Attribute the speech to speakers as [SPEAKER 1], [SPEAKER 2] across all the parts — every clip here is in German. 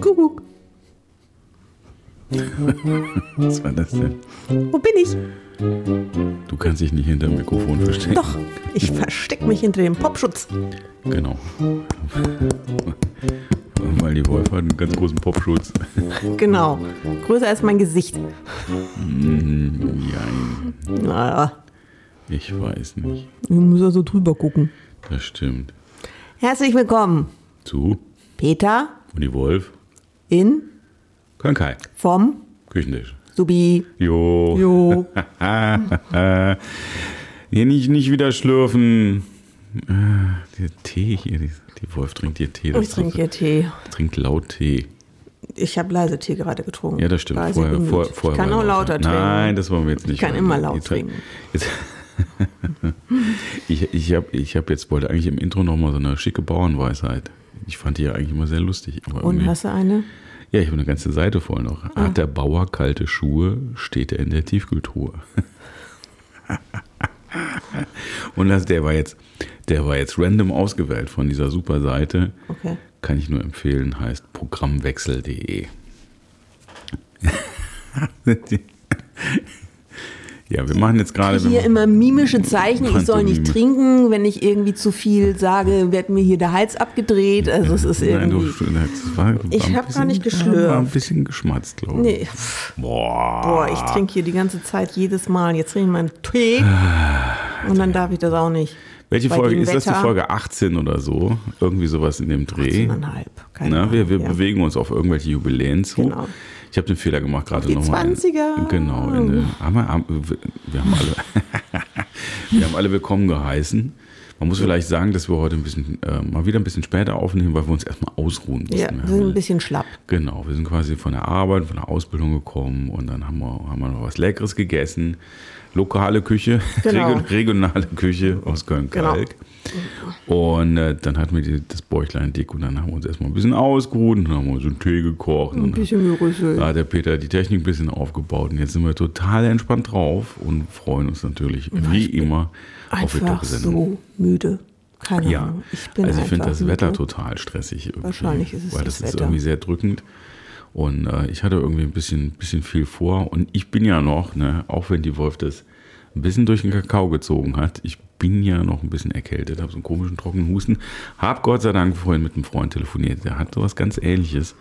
[SPEAKER 1] Kuckuck.
[SPEAKER 2] Was war das denn?
[SPEAKER 1] Wo bin ich?
[SPEAKER 2] Du kannst dich nicht hinter dem Mikrofon verstecken.
[SPEAKER 1] Doch, ich verstecke mich hinter dem Popschutz.
[SPEAKER 2] Genau. Weil die Wolf hat einen ganz großen Popschutz.
[SPEAKER 1] Genau. Größer als mein Gesicht.
[SPEAKER 2] Ja,
[SPEAKER 1] Naja,
[SPEAKER 2] ich weiß nicht.
[SPEAKER 1] ich muss also drüber gucken.
[SPEAKER 2] Das stimmt.
[SPEAKER 1] Herzlich willkommen,
[SPEAKER 2] Zu
[SPEAKER 1] Peter
[SPEAKER 2] und die Wolf
[SPEAKER 1] in
[SPEAKER 2] können Kai.
[SPEAKER 1] vom
[SPEAKER 2] Küchentisch.
[SPEAKER 1] Subi.
[SPEAKER 2] Jo.
[SPEAKER 1] Jo.
[SPEAKER 2] Hier nicht, nicht wieder schlürfen. Ah, Der Tee hier, die, die Wolf trinkt hier Tee. Das
[SPEAKER 1] Ich trinke hier Tee.
[SPEAKER 2] Trinkt laut Tee.
[SPEAKER 1] Ich habe leise Tee gerade getrunken.
[SPEAKER 2] Ja, das stimmt. Vorher,
[SPEAKER 1] bemüht.
[SPEAKER 2] vor, vorher
[SPEAKER 1] ich kann auch lauter trinken.
[SPEAKER 2] Nein, das wollen wir jetzt nicht.
[SPEAKER 1] Ich kann immer laut
[SPEAKER 2] Jetzt-
[SPEAKER 1] trinken.
[SPEAKER 2] Jetzt, ich ich habe ich hab jetzt, wollte eigentlich im Intro nochmal so eine schicke Bauernweisheit. Ich fand die ja eigentlich immer sehr lustig.
[SPEAKER 1] Und hast du eine?
[SPEAKER 2] ja, ich habe eine ganze Seite voll noch.
[SPEAKER 1] Ah.
[SPEAKER 2] Hat der Bauer kalte Schuhe, steht er in der Tiefkühltruhe. Und das, der war jetzt, der war jetzt random ausgewählt von dieser super Seite.
[SPEAKER 1] Okay.
[SPEAKER 2] Kann ich nur empfehlen, heißt programmwechsel.de. ja, wir machen jetzt gerade.
[SPEAKER 1] Hier immer mimische Zeichen, ich soll nicht trinken. Wenn ich irgendwie zu viel sage, wird mir hier der Hals abgedreht. Also es ist
[SPEAKER 2] Nein, du,
[SPEAKER 1] irgendwie...
[SPEAKER 2] das war, war
[SPEAKER 1] Ich
[SPEAKER 2] ein
[SPEAKER 1] hab gar nicht
[SPEAKER 2] War, war ein
[SPEAKER 1] geschlürft.
[SPEAKER 2] bisschen geschmatzt, glaube ich.
[SPEAKER 1] Nee,
[SPEAKER 2] Boah.
[SPEAKER 1] boah, ich trinke hier die ganze Zeit jedes Mal. Jetzt trinke ich meinen Tee und dann darf ich das auch nicht.
[SPEAKER 2] Welche
[SPEAKER 1] Bei
[SPEAKER 2] Folge ist das? Die
[SPEAKER 1] Wetter-
[SPEAKER 2] Folge 18 oder so? Irgendwie sowas in dem Dreh.
[SPEAKER 1] 18,5, keine
[SPEAKER 2] Na, wir wir
[SPEAKER 1] ja.
[SPEAKER 2] bewegen uns auf irgendwelche Jubiläen zu.
[SPEAKER 1] Genau.
[SPEAKER 2] Ich habe den Fehler gemacht, gerade nochmal.
[SPEAKER 1] 20er.
[SPEAKER 2] Genau. In, haben wir, haben, wir, haben alle, wir haben alle willkommen geheißen. Man muss vielleicht sagen, dass wir heute ein bisschen, äh, mal wieder ein bisschen später aufnehmen, weil wir uns erstmal ausruhen mussten.
[SPEAKER 1] Ja,
[SPEAKER 2] Wir
[SPEAKER 1] sind ein bisschen schlapp.
[SPEAKER 2] Genau, wir sind quasi von der Arbeit, von der Ausbildung gekommen und dann haben wir, haben wir noch was Leckeres gegessen. Lokale Küche,
[SPEAKER 1] Genau.
[SPEAKER 2] region- regionale Küche aus Köln-Kalk. Und äh, dann hatten wir die, das Bäuchlein dick und dann haben wir uns erstmal ein bisschen ausgeruht und dann haben wir so einen Tee gekocht.
[SPEAKER 1] Ein
[SPEAKER 2] und
[SPEAKER 1] bisschen gerüsselt.
[SPEAKER 2] da hat der Peter die Technik ein bisschen aufgebaut und jetzt sind wir total entspannt drauf und freuen uns natürlich wie immer auf die
[SPEAKER 1] Einfach
[SPEAKER 2] Top-Sendung.
[SPEAKER 1] so müde. Keine
[SPEAKER 2] Ja,
[SPEAKER 1] Ahnung. Ich bin
[SPEAKER 2] also ich finde das Wetter
[SPEAKER 1] müde.
[SPEAKER 2] total stressig. Irgendwie,
[SPEAKER 1] Wahrscheinlich ist es
[SPEAKER 2] Weil
[SPEAKER 1] das
[SPEAKER 2] das, ist
[SPEAKER 1] Wetter.
[SPEAKER 2] irgendwie sehr drückend. Und äh, ich hatte irgendwie ein bisschen, bisschen viel vor. Und ich bin ja noch, ne, auch wenn die Wolf das ein bisschen durch den Kakao gezogen hat, ich bin ja noch ein bisschen erkältet, habe so einen komischen trockenen Husten. Hab Gott sei Dank vorhin mit einem Freund telefoniert, der hat sowas ganz ähnliches.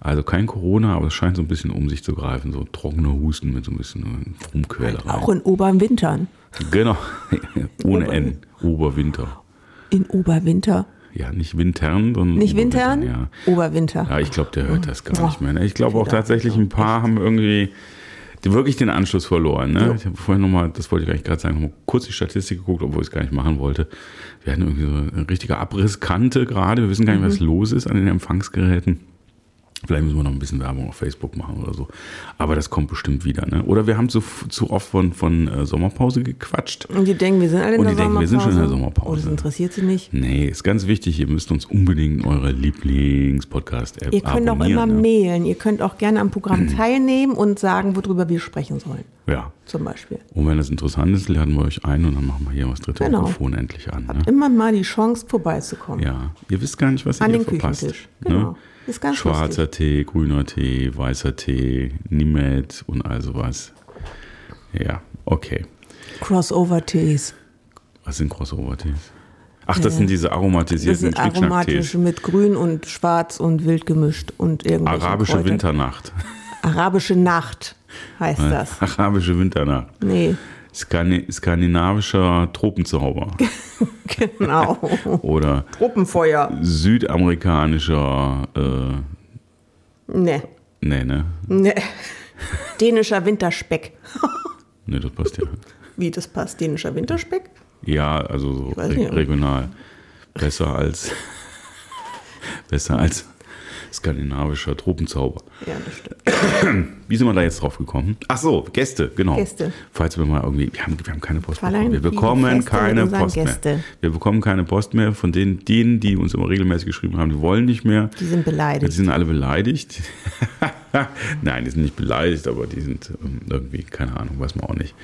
[SPEAKER 2] Also kein Corona, aber es scheint so ein bisschen um sich zu greifen. So trockener Husten mit so ein bisschen Rumquälerei.
[SPEAKER 1] Auch in Oberwintern.
[SPEAKER 2] Genau, ohne N, Oberwinter.
[SPEAKER 1] In Oberwinter.
[SPEAKER 2] Ja, nicht Wintern, sondern
[SPEAKER 1] Nicht Wintern?
[SPEAKER 2] Ja.
[SPEAKER 1] Oberwinter.
[SPEAKER 2] Ja, ich glaube, der hört das gar
[SPEAKER 1] Oh.
[SPEAKER 2] nicht mehr. Ne? Ich glaube auch tatsächlich, ein paar haben irgendwie wirklich den Anschluss verloren. Ne? Ich habe vorhin nochmal, das wollte ich eigentlich gerade sagen, kurz die Statistik geguckt, obwohl ich es gar nicht machen wollte. Wir hatten irgendwie so eine richtige Abrisskante gerade. Wir wissen gar nicht, was
[SPEAKER 1] Mhm.
[SPEAKER 2] los ist an den Empfangsgeräten. Vielleicht müssen wir noch ein bisschen Werbung auf Facebook machen oder so. Aber das kommt bestimmt wieder. Ne? Oder wir haben zu, zu oft von, von äh, Sommerpause gequatscht.
[SPEAKER 1] Und die denken, wir sind alle in
[SPEAKER 2] Und
[SPEAKER 1] der
[SPEAKER 2] die denken, wir sind schon in der
[SPEAKER 1] Sommerpause.
[SPEAKER 2] Sommerpause.
[SPEAKER 1] Oh, das interessiert sie nicht.
[SPEAKER 2] Nee, ist ganz wichtig. Ihr müsst uns unbedingt in eurer Lieblings-Podcast-App
[SPEAKER 1] Ihr könnt auch immer
[SPEAKER 2] ne?
[SPEAKER 1] mailen. Ihr könnt auch gerne am Programm teilnehmen und sagen, worüber wir sprechen sollen.
[SPEAKER 2] Ja.
[SPEAKER 1] Zum Beispiel.
[SPEAKER 2] Und wenn das interessant ist, laden wir euch ein und dann machen wir hier das dritte
[SPEAKER 1] Genau.
[SPEAKER 2] Mikrofon endlich an. Ne?
[SPEAKER 1] Immer mal die Chance, vorbeizukommen.
[SPEAKER 2] Ja, ihr wisst gar nicht, was
[SPEAKER 1] An
[SPEAKER 2] ihr
[SPEAKER 1] den
[SPEAKER 2] verpasst.
[SPEAKER 1] Küchentisch. Genau. Ist ganz
[SPEAKER 2] Schwarzer
[SPEAKER 1] lustig.
[SPEAKER 2] Tee, grüner Tee, weißer Tee, Nimet und all sowas. Ja, okay.
[SPEAKER 1] Crossover-Tees.
[SPEAKER 2] Was sind Crossover-Tees? Ach, das
[SPEAKER 1] Ja.
[SPEAKER 2] sind diese
[SPEAKER 1] Das
[SPEAKER 2] aromatisierten
[SPEAKER 1] sind aromatische mit grün und schwarz und wild gemischt und irgendwelche
[SPEAKER 2] Arabische
[SPEAKER 1] Kräuter.
[SPEAKER 2] Winternacht.
[SPEAKER 1] Arabische Nacht heißt das.
[SPEAKER 2] Arabische Winternacht.
[SPEAKER 1] Nee,
[SPEAKER 2] skandinavischer Tropenzauber.
[SPEAKER 1] genau.
[SPEAKER 2] Oder
[SPEAKER 1] Truppenfeuer.
[SPEAKER 2] südamerikanischer, äh,
[SPEAKER 1] Nee,
[SPEAKER 2] nee, ne?
[SPEAKER 1] nee. Dänischer Winterspeck.
[SPEAKER 2] Ne, das passt ja.
[SPEAKER 1] Wie das passt, dänischer Winterspeck?
[SPEAKER 2] Ja, also so re
[SPEAKER 1] nicht.
[SPEAKER 2] regional. Besser als, besser als skandinavischer Tropenzauber.
[SPEAKER 1] Ja, das stimmt.
[SPEAKER 2] Wie sind wir da jetzt drauf gekommen? Ach so, Gäste, genau.
[SPEAKER 1] Gäste.
[SPEAKER 2] Falls wir mal irgendwie, wir haben, wir haben keine Post
[SPEAKER 1] Fräulein,
[SPEAKER 2] bekommen. Wir bekommen
[SPEAKER 1] feste
[SPEAKER 2] keine Post
[SPEAKER 1] Gäste.
[SPEAKER 2] mehr. Wir bekommen keine Post mehr von denen, denen, die uns immer regelmäßig geschrieben haben, die wollen nicht mehr.
[SPEAKER 1] Die sind
[SPEAKER 2] Die
[SPEAKER 1] beleidigt.
[SPEAKER 2] sind alle beleidigt. Nein, die sind nicht beleidigt, aber die sind ähm, irgendwie, keine Ahnung, weiß man auch nicht.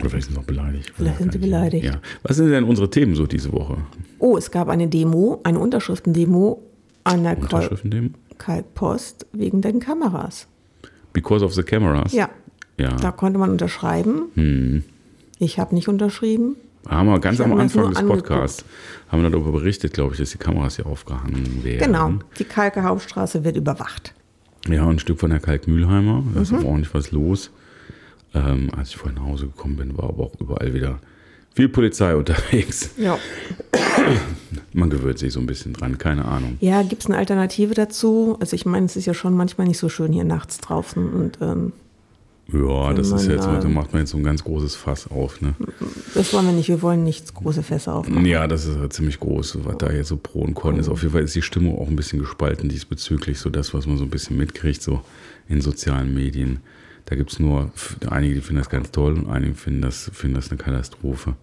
[SPEAKER 2] Oder vielleicht sind sie auch beleidigt.
[SPEAKER 1] Vielleicht sind sie beleidigt.
[SPEAKER 2] Ja. Was sind denn unsere Themen so diese Woche?
[SPEAKER 1] Oh, es gab eine Demo, eine Unterschriftendemo an der Kol-
[SPEAKER 2] Unterschriften
[SPEAKER 1] Kalkpost wegen den Kameras.
[SPEAKER 2] Because of the cameras?
[SPEAKER 1] Ja,
[SPEAKER 2] Ja.
[SPEAKER 1] da konnte man unterschreiben.
[SPEAKER 2] Hm.
[SPEAKER 1] Ich habe nicht unterschrieben.
[SPEAKER 2] Haben wir ganz
[SPEAKER 1] Ich
[SPEAKER 2] am Anfang des. Podcasts haben wir darüber berichtet, glaube ich, dass die Kameras hier aufgehangen werden.
[SPEAKER 1] Genau, die Kalker Hauptstraße wird überwacht.
[SPEAKER 2] Ja, ein Stück von der Kalkmühlheimer. Da ist
[SPEAKER 1] Mhm.
[SPEAKER 2] auch ordentlich was los. Ähm, als ich vorhin nach Hause gekommen bin, war aber auch überall wieder viel Polizei unterwegs.
[SPEAKER 1] Ja.
[SPEAKER 2] Man gewöhnt sich so ein bisschen dran, keine Ahnung.
[SPEAKER 1] Ja, gibt es eine Alternative dazu? Also ich meine, es ist ja schon manchmal nicht so schön hier nachts draußen und ähm,
[SPEAKER 2] Ja, das ist jetzt,
[SPEAKER 1] da-
[SPEAKER 2] da macht man jetzt so ein ganz großes Fass auf. Ne?
[SPEAKER 1] das wollen wir nicht. Wir wollen nicht große Fässer aufmachen.
[SPEAKER 2] Ja, das ist ja ziemlich groß, was da jetzt so Pro und Con ist. Auf jeden Fall ist die Stimmung auch ein bisschen gespalten diesbezüglich, so das, was man so ein bisschen mitkriegt, so in sozialen Medien. Da gibt es nur einige, die finden das ganz toll und einige finden das, finden das eine Katastrophe.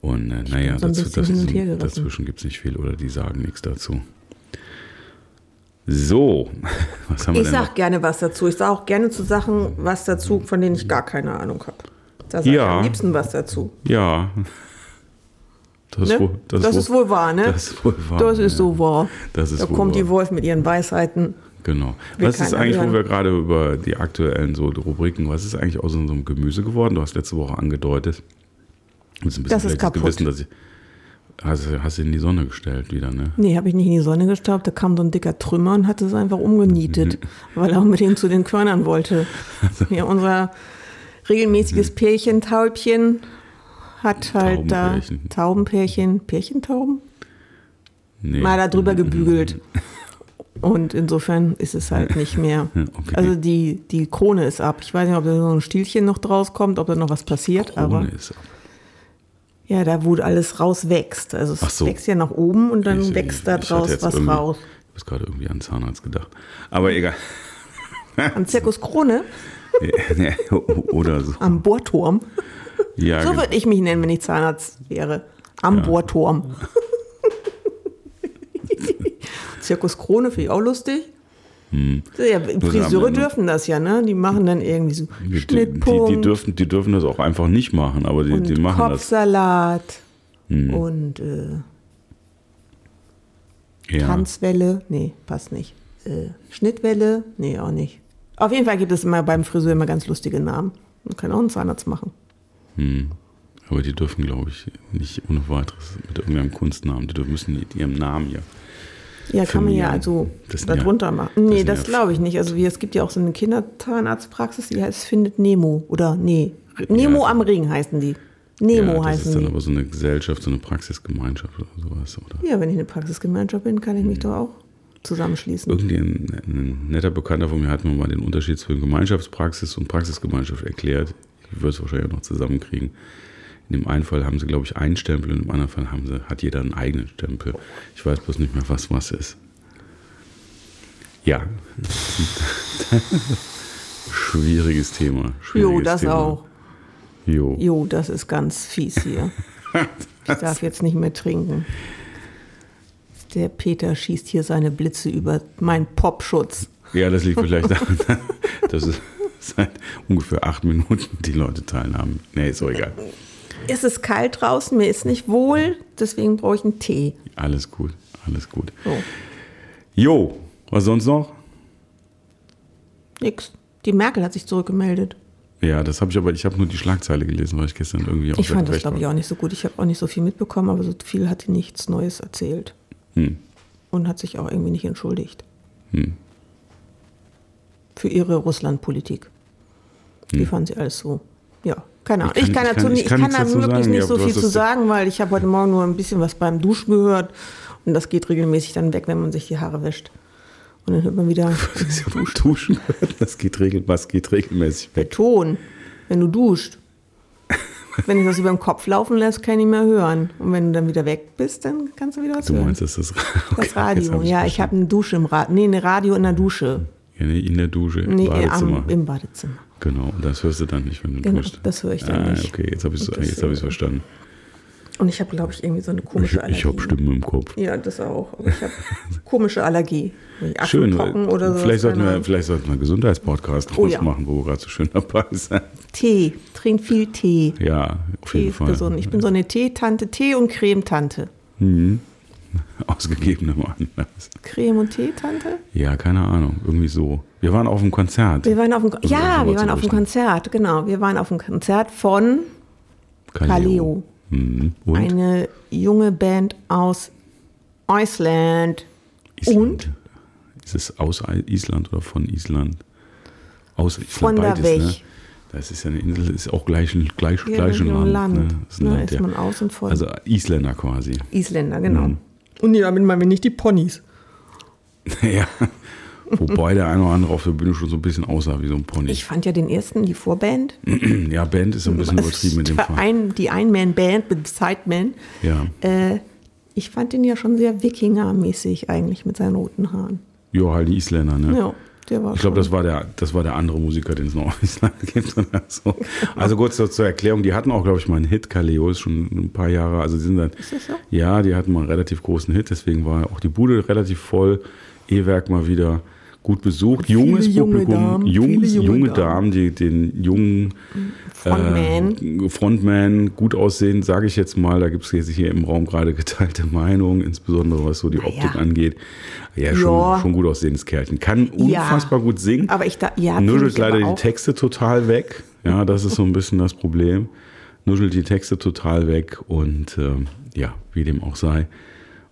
[SPEAKER 2] Und äh, naja, dazu,
[SPEAKER 1] her
[SPEAKER 2] dazwischen, gibt es nicht viel oder die sagen nichts dazu. So, was haben wir
[SPEAKER 1] Ich
[SPEAKER 2] denn
[SPEAKER 1] sag gerne was dazu. Ich sage auch gerne zu Sachen was dazu, von denen ich gar keine Ahnung habe. Da sage
[SPEAKER 2] Ja.
[SPEAKER 1] ich am liebsten was dazu.
[SPEAKER 2] Ja. Das,
[SPEAKER 1] Ne?
[SPEAKER 2] ist wohl,
[SPEAKER 1] Das,
[SPEAKER 2] wohl-
[SPEAKER 1] ist wohl wahr, ne?
[SPEAKER 2] Das ist wohl wahr.
[SPEAKER 1] Das ist
[SPEAKER 2] ja.
[SPEAKER 1] so wahr.
[SPEAKER 2] Das ist
[SPEAKER 1] da kommt
[SPEAKER 2] wahr.
[SPEAKER 1] die Wolf mit ihren Weisheiten.
[SPEAKER 2] Genau. Was ist eigentlich, wo wir gerade über die aktuellen so Rubriken, was ist eigentlich aus unserem Gemüse geworden? Du hast letzte Woche angedeutet. Das ist, ein bisschen
[SPEAKER 1] Das ist kaputt.
[SPEAKER 2] Gewissen, dass ich, hast, du- hast du in die Sonne gestellt wieder, ne?
[SPEAKER 1] Nee, habe ich nicht in die Sonne gestaubt. Da kam so ein dicker Trümmer und hat es einfach umgenietet,
[SPEAKER 2] Mhm.
[SPEAKER 1] weil er unbedingt zu den Körnern wollte.
[SPEAKER 2] Also
[SPEAKER 1] Ja, unser
[SPEAKER 2] Mhm.
[SPEAKER 1] regelmäßiges Pärchen, Taubchen, hat halt da
[SPEAKER 2] Taubenpärchen.
[SPEAKER 1] Pärchentauben,
[SPEAKER 2] Nee.
[SPEAKER 1] mal da drüber gebügelt. Und insofern ist es halt nicht mehr.
[SPEAKER 2] Okay.
[SPEAKER 1] Also die, die Krone ist ab. Ich weiß nicht, ob da so ein Stielchen noch draus kommt, ob da noch was passiert, aber
[SPEAKER 2] Krone ist ab.
[SPEAKER 1] ja, da wo alles rauswächst. Also es
[SPEAKER 2] so.
[SPEAKER 1] wächst ja nach oben und dann
[SPEAKER 2] Ich-
[SPEAKER 1] wächst da draus was raus.
[SPEAKER 2] Ich habe gerade irgendwie an Zahnarzt gedacht. Aber egal.
[SPEAKER 1] Am Zirkus Krone,
[SPEAKER 2] Oder so.
[SPEAKER 1] am Bohrturm.
[SPEAKER 2] Ja,
[SPEAKER 1] So
[SPEAKER 2] genau.
[SPEAKER 1] würde ich mich nennen, wenn ich Zahnarzt wäre. Am
[SPEAKER 2] Ja.
[SPEAKER 1] Bohrturm. Zirkus Krone finde ich auch lustig. Ja, Friseure dürfen das ja, ne? Die machen dann irgendwie so
[SPEAKER 2] die, die,
[SPEAKER 1] Schnittpunkt
[SPEAKER 2] die, dürfen, die dürfen das auch einfach nicht machen, aber die,
[SPEAKER 1] und
[SPEAKER 2] die machen das.
[SPEAKER 1] Kopfsalat
[SPEAKER 2] Hm.
[SPEAKER 1] und äh,
[SPEAKER 2] Ja.
[SPEAKER 1] Tanzwelle. Nee, passt nicht. Äh, Schnittwelle? Nee, auch nicht. Auf jeden Fall gibt es immer beim Friseur immer ganz lustige Namen. Man kann auch einen Zahnarzt machen.
[SPEAKER 2] Hm. Aber die dürfen, glaube ich, nicht ohne weiteres mit irgendeinem Kunstnamen. Die dürfen- müssen mit ihrem Namen ja.
[SPEAKER 1] Ja, kann man ja also
[SPEAKER 2] Das ja-
[SPEAKER 1] darunter machen.
[SPEAKER 2] das
[SPEAKER 1] Nee, das
[SPEAKER 2] ja-
[SPEAKER 1] glaube ich nicht. Also wie, es gibt ja auch so eine Kindertahnarztpraxis, die heißt Findet Nemo. Oder nee, Nemo am Ring heißen die. Nemo
[SPEAKER 2] ja, das
[SPEAKER 1] heißen
[SPEAKER 2] ist dann
[SPEAKER 1] die.
[SPEAKER 2] aber so eine Gesellschaft, so eine Praxisgemeinschaft oder sowas. Oder
[SPEAKER 1] Ja, wenn ich eine Praxisgemeinschaft bin, kann ich mich doch auch zusammenschließen.
[SPEAKER 2] irgendwie ein, ein netter Bekannter von mir hat mir mal den Unterschied zwischen Gemeinschaftspraxis und Praxisgemeinschaft erklärt. Ich würde es wahrscheinlich auch noch zusammenkriegen. In dem einen Fall haben sie, glaube ich, einen Stempel und im anderen Fall haben sie, hat jeder einen eigenen Stempel. Ich weiß bloß nicht mehr, was was ist. Ja. Schwieriges Thema. Schwieriges
[SPEAKER 1] Jo, das
[SPEAKER 2] Thema.
[SPEAKER 1] auch.
[SPEAKER 2] Jo.
[SPEAKER 1] Jo, das ist ganz fies hier. Ich darf jetzt nicht mehr trinken. Der Peter schießt hier seine Blitze über meinen Popschutz.
[SPEAKER 2] Ja, das liegt vielleicht daran, dass es seit ungefähr acht Minuten die Leute teilhaben. Nee, ist doch egal.
[SPEAKER 1] Es ist kalt draußen, mir ist nicht wohl, deswegen brauche ich einen Tee.
[SPEAKER 2] Alles gut, alles gut.
[SPEAKER 1] So,
[SPEAKER 2] Jo, was sonst noch?
[SPEAKER 1] nix. Die Merkel hat sich zurückgemeldet.
[SPEAKER 2] Ja, das habe ich aber, ich habe nur die Schlagzeile gelesen, weil ich gestern irgendwie
[SPEAKER 1] Ich fand das, glaube ich, auch nicht so gut. Ich habe auch nicht so viel mitbekommen, aber so viel hat sie nichts Neues erzählt.
[SPEAKER 2] Hm.
[SPEAKER 1] Und hat sich auch irgendwie nicht entschuldigt.
[SPEAKER 2] Hm.
[SPEAKER 1] Für ihre Russlandpolitik. Die fand sie alles so. Ja, keine Ahnung.
[SPEAKER 2] Ich
[SPEAKER 1] Ich
[SPEAKER 2] kann-
[SPEAKER 1] kann,
[SPEAKER 2] ich kann- ich
[SPEAKER 1] ich
[SPEAKER 2] kann
[SPEAKER 1] kann,
[SPEAKER 2] nichts
[SPEAKER 1] da
[SPEAKER 2] dazu
[SPEAKER 1] wirklich
[SPEAKER 2] sagen,
[SPEAKER 1] nicht
[SPEAKER 2] ja,
[SPEAKER 1] so
[SPEAKER 2] du
[SPEAKER 1] viel zu
[SPEAKER 2] das-
[SPEAKER 1] sagen, weil ich habe heute Morgen nur ein bisschen was beim Duschen gehört. Und das geht regelmäßig dann weg, wenn man sich die Haare wäscht. Und dann hört man wieder
[SPEAKER 2] Ich Duschen gehört, das geht, regel, was geht regelmäßig weg.
[SPEAKER 1] Ton, wenn du duscht. Wenn ich das über den Kopf laufen lässt, kann ich nicht mehr hören. Und wenn du dann wieder weg bist, dann kannst du wieder was
[SPEAKER 2] Du
[SPEAKER 1] hören.
[SPEAKER 2] meinst, das ist das, okay,
[SPEAKER 1] Das Radio,
[SPEAKER 2] hab
[SPEAKER 1] ja, ich habe eine Dusche im Radio. Nee, eine Radio in der Dusche.
[SPEAKER 2] Ja, nee, in der Dusche, im
[SPEAKER 1] Nee,
[SPEAKER 2] Badezimmer.
[SPEAKER 1] am, im Badezimmer.
[SPEAKER 2] Genau, und das hörst du dann nicht, wenn du
[SPEAKER 1] Genau,
[SPEAKER 2] duschst.
[SPEAKER 1] das höre ich dann
[SPEAKER 2] ah,
[SPEAKER 1] nicht.
[SPEAKER 2] Okay, jetzt habe ich es hab verstanden.
[SPEAKER 1] Und ich habe, glaube ich, irgendwie so eine komische
[SPEAKER 2] Ich,
[SPEAKER 1] Allergie.
[SPEAKER 2] ich habe Stimmen im Kopf.
[SPEAKER 1] Ja, das auch. Aber ich habe komische Allergie.
[SPEAKER 2] Schön.
[SPEAKER 1] Oder so.
[SPEAKER 2] vielleicht, sollten wir, vielleicht sollten wir einen Gesundheitspodcast
[SPEAKER 1] Oh
[SPEAKER 2] draus
[SPEAKER 1] ja.
[SPEAKER 2] machen, wo wir gerade so schön dabei sind.
[SPEAKER 1] Tee. Trink viel Tee.
[SPEAKER 2] Ja, auf
[SPEAKER 1] Tee
[SPEAKER 2] jeden
[SPEAKER 1] ist
[SPEAKER 2] Fall.
[SPEAKER 1] gesund. Ich bin so eine Teetante, Tee- und Cremetante.
[SPEAKER 2] Ausgegebenem Anlass.
[SPEAKER 1] Creme- und Teetante?
[SPEAKER 2] Ja, keine Ahnung. Irgendwie so. Wir waren auf dem Konzert.
[SPEAKER 1] Wir waren auf dem,
[SPEAKER 2] Also
[SPEAKER 1] ja, wir waren auf dem. Konzert, genau. Wir waren auf dem Konzert von Kaleo.
[SPEAKER 2] Mhm. Und?
[SPEAKER 1] eine junge Band aus Island.
[SPEAKER 2] Island. Ist es aus Island oder von Island? Aus Island,
[SPEAKER 1] Von da
[SPEAKER 2] beides,
[SPEAKER 1] weg.
[SPEAKER 2] ne? Das ist ja eine Insel, ist auch gleich, gleich,
[SPEAKER 1] Ja,
[SPEAKER 2] gleich ein Land.
[SPEAKER 1] Land.
[SPEAKER 2] Ne? Ist ein
[SPEAKER 1] Ne,
[SPEAKER 2] Land,
[SPEAKER 1] ist
[SPEAKER 2] ja.
[SPEAKER 1] man aus und von.
[SPEAKER 2] Also Isländer quasi.
[SPEAKER 1] Isländer, genau.
[SPEAKER 2] Mhm.
[SPEAKER 1] Und ja, damit meinen wir nicht die Ponys.
[SPEAKER 2] ja. Wobei der eine oder andere auf der Bühne schon so ein bisschen aussah wie so ein Pony.
[SPEAKER 1] Ich fand ja den ersten, die Vorband.
[SPEAKER 2] ja, Band ist so ein bisschen übertrieben mit dem Fall.
[SPEAKER 1] ein, die Ein-Man-Band mit Sideman.
[SPEAKER 2] Ja.
[SPEAKER 1] Äh, ich fand den ja schon sehr Wikinger-mäßig eigentlich mit seinen roten Haaren.
[SPEAKER 2] Jo, halt die Isländer, ne?
[SPEAKER 1] Ja, der war
[SPEAKER 2] Ich glaube, das war der, das war der andere Musiker, den es noch auf Island gibt oder so. Also kurz zur zur Erklärung, die hatten auch, glaube ich, mal einen Hit. Kaleo ist schon ein paar Jahre, also die sind dann,
[SPEAKER 1] Ist das so?
[SPEAKER 2] ja, die hatten mal einen relativ großen Hit, deswegen war auch die Bude relativ voll. E-Werk mal wieder gut besucht. Junges
[SPEAKER 1] junge
[SPEAKER 2] Publikum,
[SPEAKER 1] Damen,
[SPEAKER 2] jungs,
[SPEAKER 1] viele
[SPEAKER 2] junge,
[SPEAKER 1] junge
[SPEAKER 2] Damen, die den jungen
[SPEAKER 1] Frontman.
[SPEAKER 2] äh, Frontman gut aussehen, sage ich jetzt mal. Da gibt es jetzt hier im Raum gerade geteilte Meinungen, insbesondere was so die
[SPEAKER 1] Naja.
[SPEAKER 2] Optik angeht. Ja, schon,
[SPEAKER 1] Ja.
[SPEAKER 2] schon gut aussehendes Kerlchen. Kann
[SPEAKER 1] Ja.
[SPEAKER 2] unfassbar gut singen.
[SPEAKER 1] Aber ich da, ja,
[SPEAKER 2] Nuschelt
[SPEAKER 1] ich
[SPEAKER 2] leider
[SPEAKER 1] aber
[SPEAKER 2] die. Texte total weg. Ja, das ist so ein bisschen das Problem. Nuschelt die Texte total weg und ähm, ja, wie dem auch sei.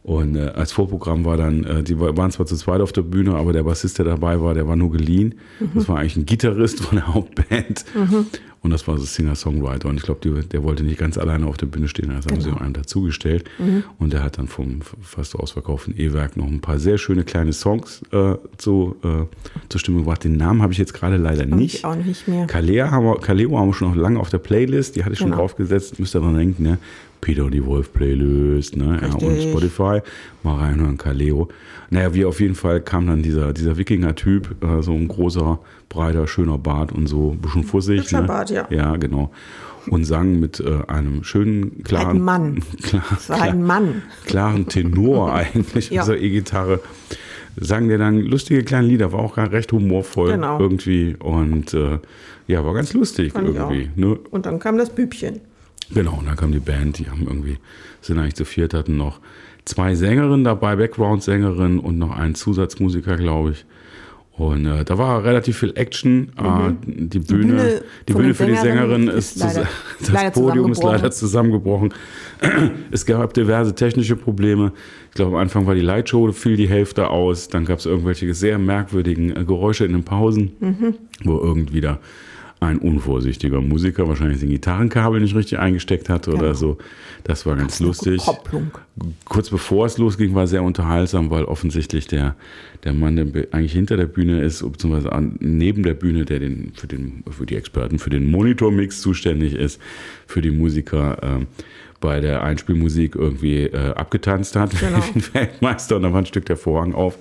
[SPEAKER 2] Und äh, als Vorprogramm war dann, äh, die wa- waren zwar zu zweit auf der Bühne, aber der Bassist, der dabei war, der war nur geliehen.
[SPEAKER 1] Mhm.
[SPEAKER 2] Das war eigentlich ein Gitarrist von der Hauptband. Und das war so Singer-Songwriter. Und ich glaube, der wollte nicht ganz alleine auf der Bühne stehen. Also haben sie
[SPEAKER 1] Genau.
[SPEAKER 2] ihm einen dazugestellt. Und der hat dann vom fast ausverkauften E-Werk noch ein paar sehr schöne kleine Songs äh, zu, äh, zur Stimme gebracht. Den Namen habe ich jetzt gerade leider nicht.
[SPEAKER 1] ich auch nicht mehr.
[SPEAKER 2] Kaleo haben, wir, Kaleo haben wir schon noch lange auf der Playlist, die hatte ich schon
[SPEAKER 1] Genau.
[SPEAKER 2] draufgesetzt, müsst ihr dran denken, ne? Peter und die Wolf Playlist, ne? Ja, und. Spotify, mal reinhören, Kaleo. Naja, wie auf jeden Fall kam dann dieser, dieser Wikinger-Typ, äh, so ein großer, breiter, schöner Bart und so, ein bisschen fussig. Ne?
[SPEAKER 1] Bart, ja.
[SPEAKER 2] Ja, genau. Und sang mit äh, einem schönen, klaren,
[SPEAKER 1] Ein Mann.
[SPEAKER 2] klar,
[SPEAKER 1] Es war ein Mann.
[SPEAKER 2] klaren Tenor eigentlich,
[SPEAKER 1] Ja.
[SPEAKER 2] also E-Gitarre. Sang der dann lustige kleine Lieder, war auch recht humorvoll
[SPEAKER 1] Genau.
[SPEAKER 2] irgendwie und äh, ja, war ganz lustig
[SPEAKER 1] Fand
[SPEAKER 2] irgendwie. Ne?
[SPEAKER 1] Und dann kam das Bübchen.
[SPEAKER 2] Genau, und dann kam die Band, die haben irgendwie, sind eigentlich zu viert, hatten noch zwei Sängerinnen dabei, Background-Sängerinnen und noch einen Zusatzmusiker, glaube ich. Und äh, da war relativ viel Action. Äh, die Bühne,
[SPEAKER 1] Mhm. Bühne
[SPEAKER 2] die Bühne für die Sängerin
[SPEAKER 1] Sängerinnen
[SPEAKER 2] ist,
[SPEAKER 1] ist leider-
[SPEAKER 2] das
[SPEAKER 1] leider
[SPEAKER 2] Podium ist leider zusammengebrochen. Es gab diverse technische Probleme. Ich glaube, am Anfang war die Lightshow, fiel die Hälfte aus. Dann gab es irgendwelche sehr merkwürdigen äh, Geräusche in den Pausen,
[SPEAKER 1] Mhm.
[SPEAKER 2] wo irgendwie da ein unvorsichtiger Musiker wahrscheinlich den Gitarrenkabel nicht richtig eingesteckt hat oder
[SPEAKER 1] Genau.
[SPEAKER 2] so. Das war ganz lustig.
[SPEAKER 1] Kopplung.
[SPEAKER 2] Kurz bevor es losging, war sehr unterhaltsam, weil offensichtlich der, der Mann, der eigentlich hinter der Bühne ist, beziehungsweise neben der Bühne, der den, für, den, für die Experten, für den Monitormix zuständig ist, für die Musiker, ähm, bei der Einspielmusik irgendwie äh, abgetanzt hat,
[SPEAKER 1] Genau.
[SPEAKER 2] wie ein Weltmeister. Und da war ein Stück der Vorhang auf,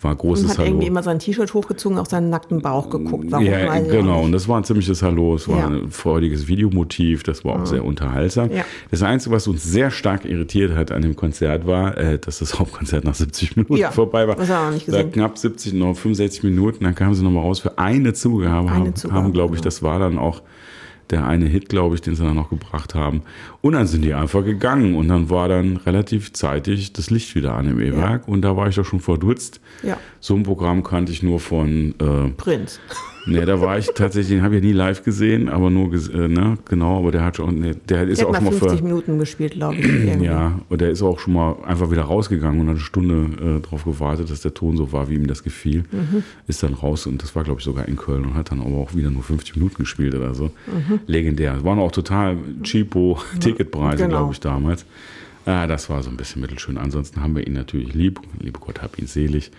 [SPEAKER 2] war
[SPEAKER 1] Und
[SPEAKER 2] großes
[SPEAKER 1] hat
[SPEAKER 2] Hallo.
[SPEAKER 1] irgendwie immer sein T-Shirt hochgezogen, auf seinen nackten Bauch geguckt. Warum
[SPEAKER 2] Ja, genau.
[SPEAKER 1] auch
[SPEAKER 2] Und das war ein ziemliches Hallo. Es war
[SPEAKER 1] Ja.
[SPEAKER 2] ein freudiges Videomotiv. Das war auch sehr unterhaltsam.
[SPEAKER 1] Ja.
[SPEAKER 2] Das Einzige, was uns sehr stark irritiert hat an dem Konzert, war, äh, dass das Hauptkonzert nach 70 Minuten
[SPEAKER 1] Ja,
[SPEAKER 2] vorbei war.
[SPEAKER 1] das haben wir nicht gesehen.
[SPEAKER 2] Knapp 70, noch 65 Minuten. Dann kamen sie nochmal raus für eine Zugabe.
[SPEAKER 1] Eine
[SPEAKER 2] haben,
[SPEAKER 1] Zugabe,
[SPEAKER 2] haben glaube ich,
[SPEAKER 1] genau.
[SPEAKER 2] das war dann auch der eine Hit, glaube ich, den sie dann noch gebracht haben. Und dann sind die einfach gegangen. Und dann war dann relativ zeitig das Licht wieder an im E-Werk. Und da war ich doch schon verdutzt.
[SPEAKER 1] Ja.
[SPEAKER 2] So ein Programm kannte ich nur von äh,
[SPEAKER 1] Prinz.
[SPEAKER 2] Ne, da war ich tatsächlich, den habe ich nie live gesehen, aber nur, äh, ne, genau, aber der hat schon, ne, der ist
[SPEAKER 1] Der
[SPEAKER 2] auch
[SPEAKER 1] hat
[SPEAKER 2] schon
[SPEAKER 1] mal
[SPEAKER 2] mal
[SPEAKER 1] 50
[SPEAKER 2] für,
[SPEAKER 1] Minuten gespielt, glaube ich. irgendwie.
[SPEAKER 2] ja, und der ist auch schon mal einfach wieder rausgegangen und hat eine Stunde äh, drauf gewartet, dass der Ton so war, wie ihm das gefiel.
[SPEAKER 1] Mhm.
[SPEAKER 2] Ist dann raus und das war, glaube ich, sogar in Köln und hat dann aber auch wieder nur 50 Minuten gespielt oder so.
[SPEAKER 1] Mhm.
[SPEAKER 2] Legendär. Waren auch total cheapo Ticketpreise,
[SPEAKER 1] Genau.
[SPEAKER 2] glaube ich, damals. Ja, das war so ein bisschen mittelschön. Ansonsten haben wir ihn natürlich lieb. Liebe Gott, hab ihn selig.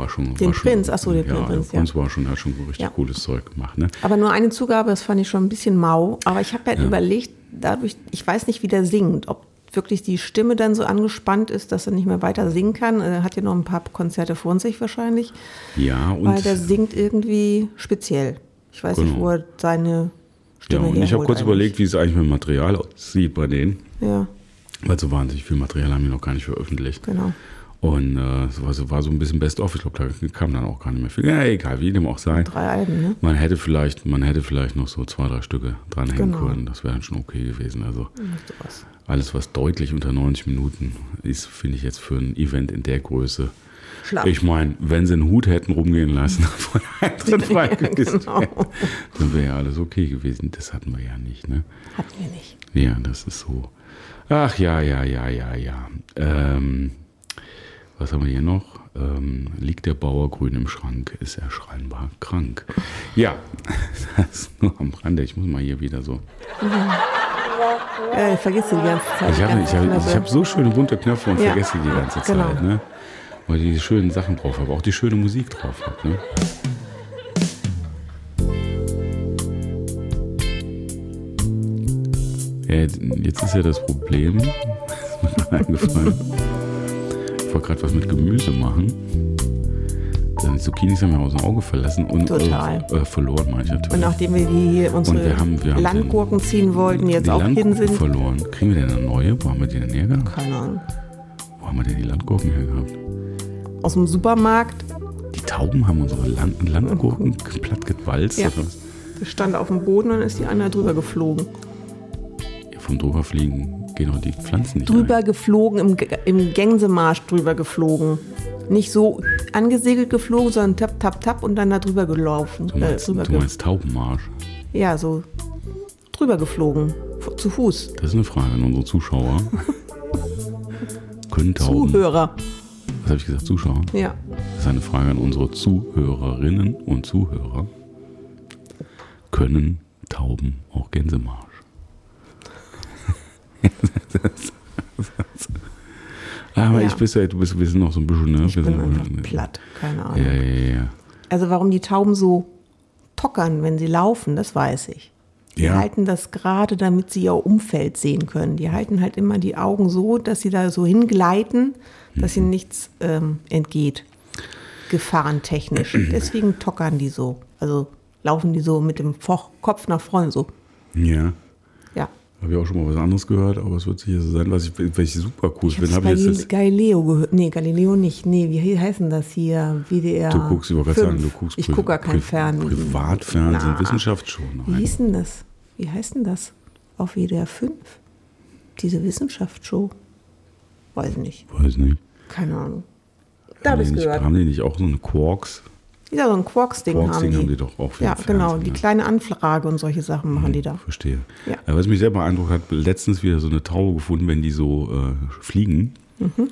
[SPEAKER 2] War schon,
[SPEAKER 1] Den
[SPEAKER 2] war
[SPEAKER 1] Prinz, ach so, den
[SPEAKER 2] ja,
[SPEAKER 1] Prinz,
[SPEAKER 2] Der
[SPEAKER 1] ja.
[SPEAKER 2] Prinz war schon, hat schon richtig
[SPEAKER 1] Ja.
[SPEAKER 2] cooles Zeug gemacht. Ne?
[SPEAKER 1] Aber nur eine Zugabe, das fand ich schon ein bisschen mau. Aber ich habe halt überlegt, dadurch, ich weiß nicht, wie der singt, ob wirklich die Stimme dann so angespannt ist, dass er nicht mehr weiter singen kann. Er hat ja noch ein paar Konzerte vor sich wahrscheinlich,
[SPEAKER 2] Ja, und,
[SPEAKER 1] weil der singt irgendwie speziell. Ich weiß nicht,
[SPEAKER 2] Genau.
[SPEAKER 1] wo er seine
[SPEAKER 2] ja,
[SPEAKER 1] Stimme
[SPEAKER 2] und ich habe kurz
[SPEAKER 1] eigentlich.
[SPEAKER 2] überlegt, wie es eigentlich mit dem Material aussieht bei denen.
[SPEAKER 1] Ja,
[SPEAKER 2] Weil so wahnsinnig viel Material haben wir noch gar nicht veröffentlicht.
[SPEAKER 1] Genau.
[SPEAKER 2] Und äh, war, so, war so ein bisschen Best-of. Ich glaube, da kam dann auch gar nicht mehr viel. Ja, egal, wie dem auch sei.
[SPEAKER 1] Drei Alben, ne?
[SPEAKER 2] Man hätte vielleicht, man hätte vielleicht noch so zwei, drei Stücke dranhängen
[SPEAKER 1] Genau.
[SPEAKER 2] können. Das wäre dann schon okay gewesen. Also alles, was deutlich unter 90 Minuten ist, finde ich jetzt für ein Event in der Größe.
[SPEAKER 1] Schlapp.
[SPEAKER 2] Ich meine, wenn sie einen Hut hätten rumgehen lassen, der Eintritt gewesen
[SPEAKER 1] genau.
[SPEAKER 2] dann wäre ja alles okay gewesen. Das hatten wir ja nicht, ne?
[SPEAKER 1] Hatten wir nicht.
[SPEAKER 2] Ja, das ist so. Ach ja, ja, ja, ja, ja. Ähm, was haben wir hier noch? Ähm, liegt der Bauer grün im Schrank, ist er scheinbar krank. Ja, das ist nur am Rande. Ich muss mal hier wieder so.
[SPEAKER 1] Ja, ich vergesse die ganze Zeit.
[SPEAKER 2] Ich habe hab, hab so schöne bunte Knöpfe und
[SPEAKER 1] Ja,
[SPEAKER 2] vergesse die ganze Zeit,
[SPEAKER 1] genau.
[SPEAKER 2] ne? Weil ich die schönen Sachen drauf habe, auch die schöne Musik drauf habe, ne? Ja, jetzt, ist ja das Problem, ist mir gerade eingefallen. Ich wollte gerade was mit Gemüse machen. Dann die Zucchinis haben wir aus dem Auge verlassen und
[SPEAKER 1] Total.
[SPEAKER 2] Äh, äh, verloren, meine ich natürlich.
[SPEAKER 1] Und nachdem wir die hier unsere
[SPEAKER 2] wir haben- wir haben
[SPEAKER 1] Landgurken ziehen wollten, jetzt
[SPEAKER 2] die
[SPEAKER 1] auch hin
[SPEAKER 2] Landgurken
[SPEAKER 1] sind.
[SPEAKER 2] verloren. Kriegen wir denn eine neue? Wo haben wir die denn hergehabt?
[SPEAKER 1] Keine Ahnung.
[SPEAKER 2] Wo haben wir denn die Landgurken hergehabt?
[SPEAKER 1] Aus dem Supermarkt.
[SPEAKER 2] Die Tauben haben unsere Land Landgurken platt gewalzt.
[SPEAKER 1] Ja. stand auf dem Boden und ist die einer drüber geflogen.
[SPEAKER 2] Ja, vom drüberfliegen gehen auch die Pflanzen nicht
[SPEAKER 1] Drüber geflogen, im, im Gänsemarsch drüber geflogen. Nicht so angesegelt geflogen, sondern tap, tap, tap und dann da drüber gelaufen.
[SPEAKER 2] ein. Du meinst,
[SPEAKER 1] äh,
[SPEAKER 2] du meinst Taubenmarsch.
[SPEAKER 1] ja, so drüber geflogen. Zu Fuß.
[SPEAKER 2] Das ist eine Frage an unsere Zuschauer. Können Tauben,
[SPEAKER 1] Zuhörer.
[SPEAKER 2] was habe ich gesagt, Zuschauer?
[SPEAKER 1] Ja.
[SPEAKER 2] Das ist eine Frage an unsere Zuhörerinnen und Zuhörer. Können Tauben auch Gänsemarsch? Aber
[SPEAKER 1] Ja.
[SPEAKER 2] ich bist ja, du bist, wir sind noch so ein bisschen, ne?
[SPEAKER 1] Ich
[SPEAKER 2] wir
[SPEAKER 1] bin
[SPEAKER 2] sind,
[SPEAKER 1] einfach platt. Keine Ahnung.
[SPEAKER 2] Ja, ja, ja.
[SPEAKER 1] Also warum die Tauben so tockern, wenn sie laufen, das weiß ich. Die
[SPEAKER 2] Ja.
[SPEAKER 1] halten das gerade, damit sie ihr Umfeld sehen können. Die halten halt immer die Augen so, dass sie da so hingleiten, dass
[SPEAKER 2] Mhm.
[SPEAKER 1] ihnen nichts ähm, entgeht. Gefahrentechnisch. Deswegen tockern die so. Also laufen die so mit dem Kopf nach vorne so.
[SPEAKER 2] Ja. Habe ich auch schon mal was anderes gehört, aber es wird sicher so sein, was ich, was ich super cool
[SPEAKER 1] Ich
[SPEAKER 2] finde.
[SPEAKER 1] habe
[SPEAKER 2] ich jetzt
[SPEAKER 1] Galileo gehört. Nee, Galileo nicht. Nee, wie heißt denn das hier? WDR.
[SPEAKER 2] du guckst, ich wollte gerade sagen, du
[SPEAKER 1] 5.
[SPEAKER 2] guckst
[SPEAKER 1] Ich gucke gar kein Fernsehen.
[SPEAKER 2] Privatfernsehen,
[SPEAKER 1] Na.
[SPEAKER 2] Wissenschaftsshow.
[SPEAKER 1] Wie
[SPEAKER 2] Nein.
[SPEAKER 1] hieß denn das? Wie heißt denn das? Auf WDR 5? Diese Wissenschaftsshow? Weiß nicht.
[SPEAKER 2] Weiß nicht.
[SPEAKER 1] Keine Ahnung. Da habe ich gehört.
[SPEAKER 2] haben die nicht auch so eine Quarks?
[SPEAKER 1] Ja, so ein Quarks-Ding haben,
[SPEAKER 2] Quarks-Ding
[SPEAKER 1] die.
[SPEAKER 2] haben die doch auch
[SPEAKER 1] Ja,
[SPEAKER 2] den
[SPEAKER 1] genau.
[SPEAKER 2] Fernsehen,
[SPEAKER 1] Die
[SPEAKER 2] ne?
[SPEAKER 1] kleine Anfrage und solche Sachen machen die da.
[SPEAKER 2] Verstehe.
[SPEAKER 1] Ja.
[SPEAKER 2] Aber was mich sehr beeindruckt hat, letztens wieder so eine Taube gefunden, wenn die so äh, fliegen
[SPEAKER 1] Mhm.
[SPEAKER 2] und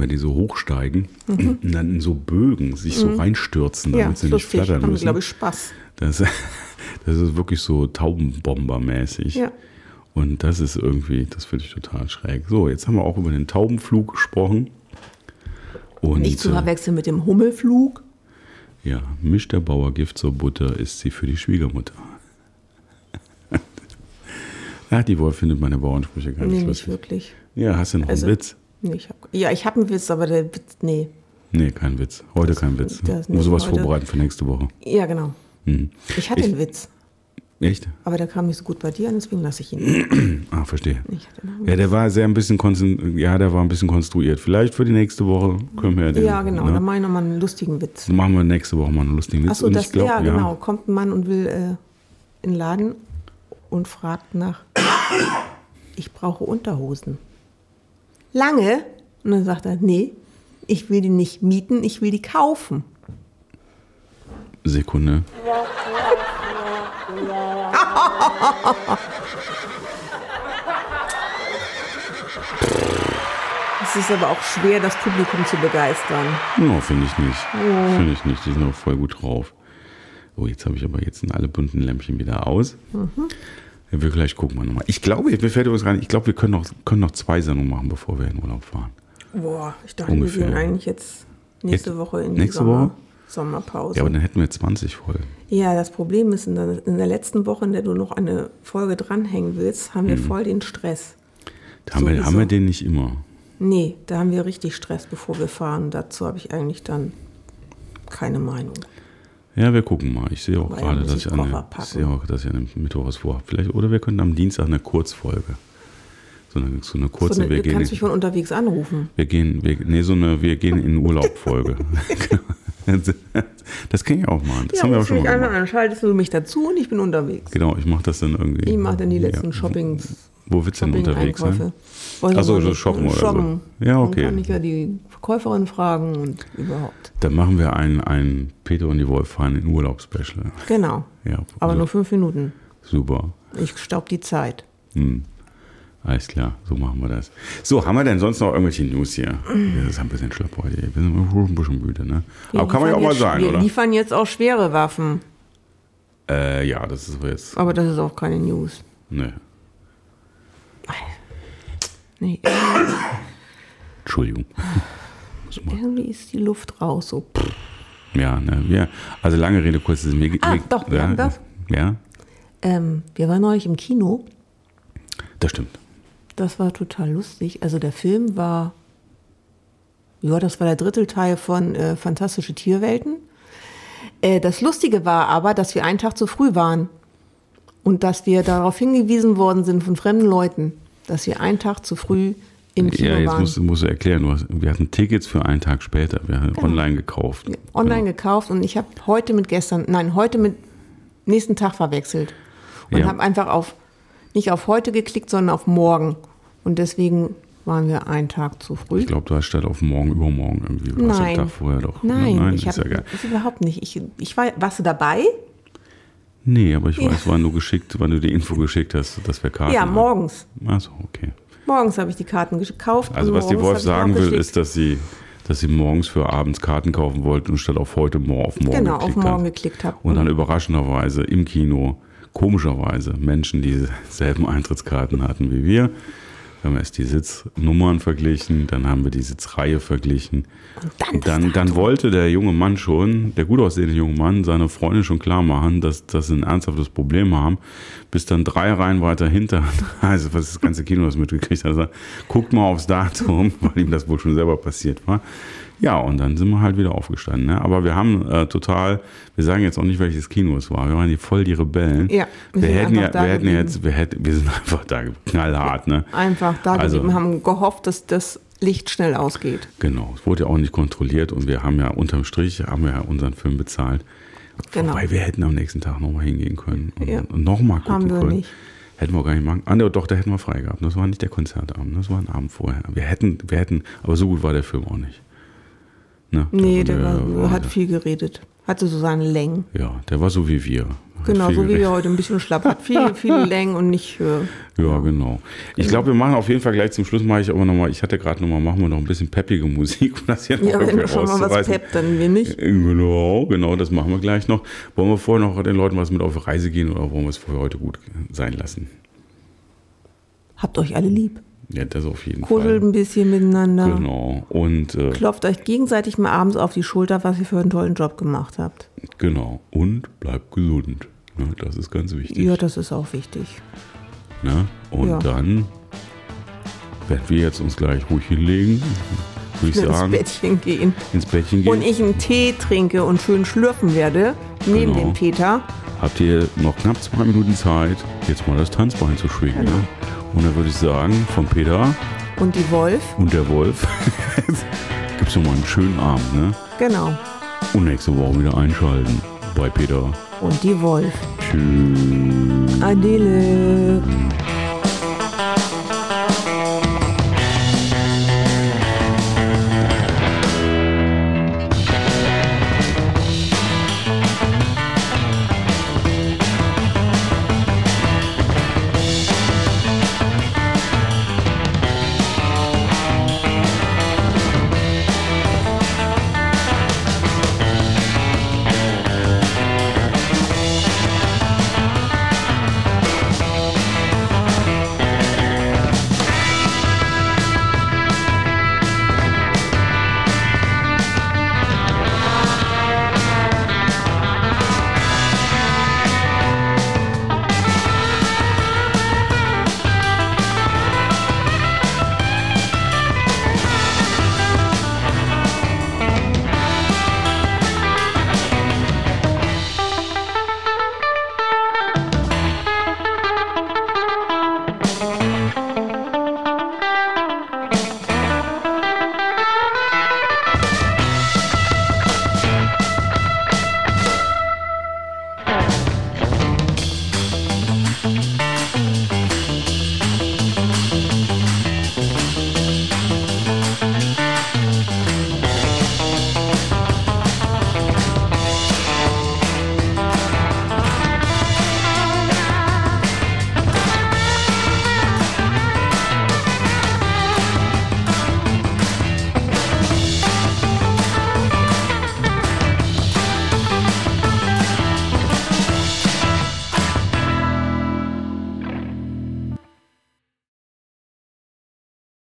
[SPEAKER 2] wenn die so hochsteigen und dann in so Bögen sich so reinstürzen, damit
[SPEAKER 1] Mhm. Ja,
[SPEAKER 2] sie nicht flattern
[SPEAKER 1] Haben,
[SPEAKER 2] müssen.
[SPEAKER 1] glaube ich, Spaß.
[SPEAKER 2] Das, das ist wirklich so Taubenbomber-mäßig.
[SPEAKER 1] Ja.
[SPEAKER 2] Und das ist irgendwie, das finde ich total schräg. So, jetzt haben wir auch über den Taubenflug gesprochen. Und
[SPEAKER 1] Nicht zu
[SPEAKER 2] äh,
[SPEAKER 1] verwechseln mit dem Hummelflug.
[SPEAKER 2] Ja, mischt der Bauer Gift zur Butter, ist sie für die Schwiegermutter. Ach, die Wolf findet meine Bauernsprüche gar
[SPEAKER 1] Nee,
[SPEAKER 2] nicht
[SPEAKER 1] nicht
[SPEAKER 2] lustig.
[SPEAKER 1] wirklich.
[SPEAKER 2] Ja, hast du noch
[SPEAKER 1] Also-
[SPEAKER 2] einen Witz?
[SPEAKER 1] Nee, ich hab, ja, ich habe einen Witz, aber der Witz, nee.
[SPEAKER 2] Nee, kein Witz. Heute kein Witz.
[SPEAKER 1] das
[SPEAKER 2] Muss
[SPEAKER 1] nicht
[SPEAKER 2] sowas
[SPEAKER 1] heute.
[SPEAKER 2] vorbereiten für nächste Woche.
[SPEAKER 1] Ja, genau.
[SPEAKER 2] Hm.
[SPEAKER 1] Ich hatte
[SPEAKER 2] Ich-
[SPEAKER 1] einen Witz,
[SPEAKER 2] Echt?
[SPEAKER 1] aber der kam nicht so gut bei dir an, deswegen lasse ich ihn.
[SPEAKER 2] Ah, verstehe. Ja, der war sehr ein bisschen konzen- ja, der war ein bisschen konstruiert. Vielleicht für die nächste Woche können wir ja den.
[SPEAKER 1] Ja, genau.
[SPEAKER 2] Ne?
[SPEAKER 1] Dann mache ich nochmal einen lustigen Witz.
[SPEAKER 2] Dann machen wir nächste Woche mal einen lustigen Witz.
[SPEAKER 1] Achso, das,
[SPEAKER 2] ich glaub,
[SPEAKER 1] ja, genau. Kommt ein Mann und will äh, in den Laden und fragt nach, ich brauche Unterhosen. Lange? Und dann sagt er, nee, ich will die nicht mieten, ich will die kaufen.
[SPEAKER 2] Sekunde.
[SPEAKER 1] Es ist aber auch schwer, das Publikum zu begeistern.
[SPEAKER 2] No, finde ich nicht. Finde ich nicht. Die sind auch voll gut drauf. Oh, jetzt habe ich aber jetzt sind alle bunten Lämpchen wieder aus.
[SPEAKER 1] Mhm.
[SPEAKER 2] Wir gleich gucken wir nochmal. Ich glaube, mir fällt übrigens rein, ich glaube, wir können noch, können noch zwei Sendungen machen, bevor wir in Urlaub fahren.
[SPEAKER 1] Boah, ich dachte,
[SPEAKER 2] Ungefähr.
[SPEAKER 1] wir gehen eigentlich jetzt nächste
[SPEAKER 2] Jetzt-
[SPEAKER 1] Woche in die
[SPEAKER 2] nächste
[SPEAKER 1] Sommer,
[SPEAKER 2] Woche?
[SPEAKER 1] Sommerpause.
[SPEAKER 2] Ja, aber dann hätten wir 20 Folgen.
[SPEAKER 1] Ja, das Problem ist, in der, in der letzten Woche, in der du noch eine Folge dranhängen willst, haben wir
[SPEAKER 2] Mhm.
[SPEAKER 1] voll den Stress.
[SPEAKER 2] Da haben, wir, haben wir den nicht immer.
[SPEAKER 1] Nee, da haben wir richtig Stress, bevor wir fahren. Dazu habe ich eigentlich dann keine Meinung.
[SPEAKER 2] Ja, wir gucken mal. Ich sehe auch
[SPEAKER 1] Weil
[SPEAKER 2] gerade, dass
[SPEAKER 1] ich
[SPEAKER 2] eine, ich sehe auch, dass ich an dem Mittwoch was vorhabe. Vielleicht, oder wir können am Dienstag eine Kurzfolge So eine, so eine kurze,
[SPEAKER 1] so eine,
[SPEAKER 2] wir
[SPEAKER 1] du
[SPEAKER 2] gehen,
[SPEAKER 1] kannst mich von unterwegs anrufen.
[SPEAKER 2] wir gehen, wir, nee, so eine, wir gehen in Urlaub-Folge. das kann ich auch machen. Das haben wir auch schon mal
[SPEAKER 1] einmal
[SPEAKER 2] gemacht.
[SPEAKER 1] an, schaltest du mich dazu und ich bin unterwegs.
[SPEAKER 2] Genau, ich mache das dann irgendwie.
[SPEAKER 1] Ich mache dann die letzten
[SPEAKER 2] Ja.
[SPEAKER 1] Shopping,
[SPEAKER 2] Wo willst du denn unterwegs sein?
[SPEAKER 1] Shopping-Einkäufe. Weiß
[SPEAKER 2] Ach so, so shoppen oder so.
[SPEAKER 1] shoppen.
[SPEAKER 2] Ja,
[SPEAKER 1] Dann
[SPEAKER 2] okay.
[SPEAKER 1] kann ich ja die Verkäuferin fragen und überhaupt.
[SPEAKER 2] Dann machen wir ein, ein Peter und die Wolf fahren in Urlaub-Special.
[SPEAKER 1] Genau.
[SPEAKER 2] Ja,
[SPEAKER 1] Aber
[SPEAKER 2] also,
[SPEAKER 1] nur fünf Minuten.
[SPEAKER 2] super.
[SPEAKER 1] Ich staub die Zeit.
[SPEAKER 2] Hm. Alles klar, so machen wir das. So, haben wir denn sonst noch irgendwelche News hier? Ja, das ist ein bisschen schlapp heute. Wir sind ein bisschen müde, ne?
[SPEAKER 1] Wir
[SPEAKER 2] Aber kann man ja auch mal
[SPEAKER 1] jetzt-
[SPEAKER 2] sein,
[SPEAKER 1] Wir
[SPEAKER 2] oder?
[SPEAKER 1] liefern jetzt auch schwere Waffen.
[SPEAKER 2] Äh, ja, das ist jetzt.
[SPEAKER 1] Aber das ist auch keine News.
[SPEAKER 2] Ne,
[SPEAKER 1] Nee,
[SPEAKER 2] Entschuldigung.
[SPEAKER 1] Irgendwie ist die Luft raus. So.
[SPEAKER 2] Ja, ne, wir, also lange Rede, kurz. Mir,
[SPEAKER 1] Ah,
[SPEAKER 2] mir,
[SPEAKER 1] doch, wir
[SPEAKER 2] ja,
[SPEAKER 1] haben das.
[SPEAKER 2] Ja,
[SPEAKER 1] Ähm, wir waren neulich im Kino.
[SPEAKER 2] das stimmt.
[SPEAKER 1] Das war total lustig. Also der Film war, ja, das war der Drittelteil von äh, Fantastische Tierwelten. Äh, das Lustige war aber, dass wir einen Tag zu früh waren und dass wir darauf hingewiesen worden sind von fremden Leuten, dass wir einen Tag zu früh im Kino
[SPEAKER 2] Ja, jetzt
[SPEAKER 1] waren.
[SPEAKER 2] musst, du- musst du erklären. Du hast, wir hatten Tickets für einen Tag später. Wir haben online gekauft.
[SPEAKER 1] Online
[SPEAKER 2] Genau.
[SPEAKER 1] gekauft und ich habe heute mit gestern, nein, heute mit nächsten Tag verwechselt und
[SPEAKER 2] Ja.
[SPEAKER 1] habe einfach auf nicht auf heute geklickt, sondern auf morgen und deswegen waren wir einen Tag zu früh.
[SPEAKER 2] Ich glaube, du hast statt auf morgen übermorgen irgendwie. Du
[SPEAKER 1] Nein.
[SPEAKER 2] Tag vorher doch.
[SPEAKER 1] Nein,
[SPEAKER 2] Nein
[SPEAKER 1] ich
[SPEAKER 2] ist ja
[SPEAKER 1] habe
[SPEAKER 2] geil.
[SPEAKER 1] überhaupt nicht. Ich, ich war, warst du dabei?
[SPEAKER 2] Nee, aber ich weiß, wann du geschickt, wann du die Info geschickt hast, dass wir Karten
[SPEAKER 1] ja,
[SPEAKER 2] haben.
[SPEAKER 1] morgens.
[SPEAKER 2] Achso, okay.
[SPEAKER 1] Morgens habe ich die Karten gekauft.
[SPEAKER 2] Also was die Wolf sagen will, ist, dass sie, dass sie morgens für abends Karten kaufen wollte und statt auf heute mor- auf morgen
[SPEAKER 1] genau auf
[SPEAKER 2] geklickt
[SPEAKER 1] morgen
[SPEAKER 2] hat.
[SPEAKER 1] geklickt habe.
[SPEAKER 2] Und dann überraschenderweise im Kino, komischerweise, Menschen, die dieselben Eintrittskarten hatten wie wir. Wir haben erst die Sitznummern verglichen, dann haben wir die Sitzreihe verglichen.
[SPEAKER 1] dann
[SPEAKER 2] Und dann, dann wollte der junge Mann schon, der gut aussehende junge Mann, seine Freundin schon klar machen, dass, dass sie ein ernsthaftes Problem haben, bis dann drei Reihen weiter hinter, also was das ganze Kino das mitgekriegt hat, sagt, guckt mal aufs Datum, weil ihm das wohl schon selber passiert war. Ja, und dann sind wir halt wieder aufgestanden. Ne? Aber wir haben äh, total, wir sagen jetzt auch nicht, welches Kino es war. Wir waren die voll die Rebellen.
[SPEAKER 1] Ja,
[SPEAKER 2] wir,
[SPEAKER 1] wir sind
[SPEAKER 2] hätten ja,
[SPEAKER 1] einfach da
[SPEAKER 2] wir hätten jetzt, wir hätten, wir sind einfach da knallhart, ne?
[SPEAKER 1] einfach da
[SPEAKER 2] Also-
[SPEAKER 1] geblieben, haben gehofft, dass das Licht schnell ausgeht.
[SPEAKER 2] Genau, es wurde ja auch nicht kontrolliert und wir haben ja unterm Strich haben wir ja unseren Film bezahlt.
[SPEAKER 1] Genau.
[SPEAKER 2] Wobei wir hätten am nächsten Tag nochmal hingehen können und,
[SPEAKER 1] Ja.
[SPEAKER 2] und nochmal gucken
[SPEAKER 1] Haben wir
[SPEAKER 2] können.
[SPEAKER 1] nicht.
[SPEAKER 2] Hätten wir gar nicht machen. Ah, ne, doch, da hätten wir frei gehabt. Das war nicht der Konzertabend, das war ein Abend vorher. Wir hätten, wir hätten, aber so gut war der Film auch nicht. Ne?
[SPEAKER 1] Nee,
[SPEAKER 2] Da
[SPEAKER 1] der
[SPEAKER 2] war
[SPEAKER 1] war, hat viel geredet. Hatte so seine Längen.
[SPEAKER 2] Ja, der war so wie wir. Hat
[SPEAKER 1] Genau, so wie wir heute ein bisschen schlapp. Hat viel, viele Längen und nicht. Äh,
[SPEAKER 2] Ja, genau. Ich glaube, wir machen auf jeden Fall gleich zum Schluss, mache ich aber nochmal, ich hatte gerade nochmal, machen wir noch ein bisschen peppige Musik, um das hier noch
[SPEAKER 1] ja, wenn
[SPEAKER 2] irgendwie
[SPEAKER 1] schon mal was peppt, dann wir nicht.
[SPEAKER 2] Genau, genau, das machen wir gleich noch. Wollen wir vorher noch den Leuten was mit auf Reise gehen oder wollen wir es für heute gut sein lassen?
[SPEAKER 1] Habt euch alle lieb.
[SPEAKER 2] Ja, das auf jeden
[SPEAKER 1] Kuschelt
[SPEAKER 2] Fall.
[SPEAKER 1] ein bisschen miteinander.
[SPEAKER 2] Genau. Und äh,
[SPEAKER 1] Klopft euch gegenseitig mal abends auf die Schulter, was ihr für einen tollen Job gemacht habt.
[SPEAKER 2] genau. Und bleibt gesund. Ne, das ist ganz wichtig.
[SPEAKER 1] Ja, das ist auch wichtig.
[SPEAKER 2] Ne? Und
[SPEAKER 1] Ja.
[SPEAKER 2] dann werden wir jetzt uns gleich ruhig hinlegen, würde ich
[SPEAKER 1] Ins
[SPEAKER 2] sagen.
[SPEAKER 1] Bettchen gehen.
[SPEAKER 2] Ins Bettchen gehen.
[SPEAKER 1] Und ich einen Tee trinke und schön schlürfen werde, neben
[SPEAKER 2] Genau.
[SPEAKER 1] dem Peter.
[SPEAKER 2] Habt ihr noch knapp zwei Minuten Zeit, jetzt mal das Tanzbein zu schwingen.
[SPEAKER 1] Genau.
[SPEAKER 2] Ne? Und dann würde ich sagen, von Peter
[SPEAKER 1] Und die Wolf.
[SPEAKER 2] und der Wolf gibt's noch mal einen schönen Abend. Ne?
[SPEAKER 1] Genau.
[SPEAKER 2] Und nächste Woche wieder einschalten bei Peter.
[SPEAKER 1] Und die Wolf.
[SPEAKER 2] Tschüss.
[SPEAKER 1] Adele.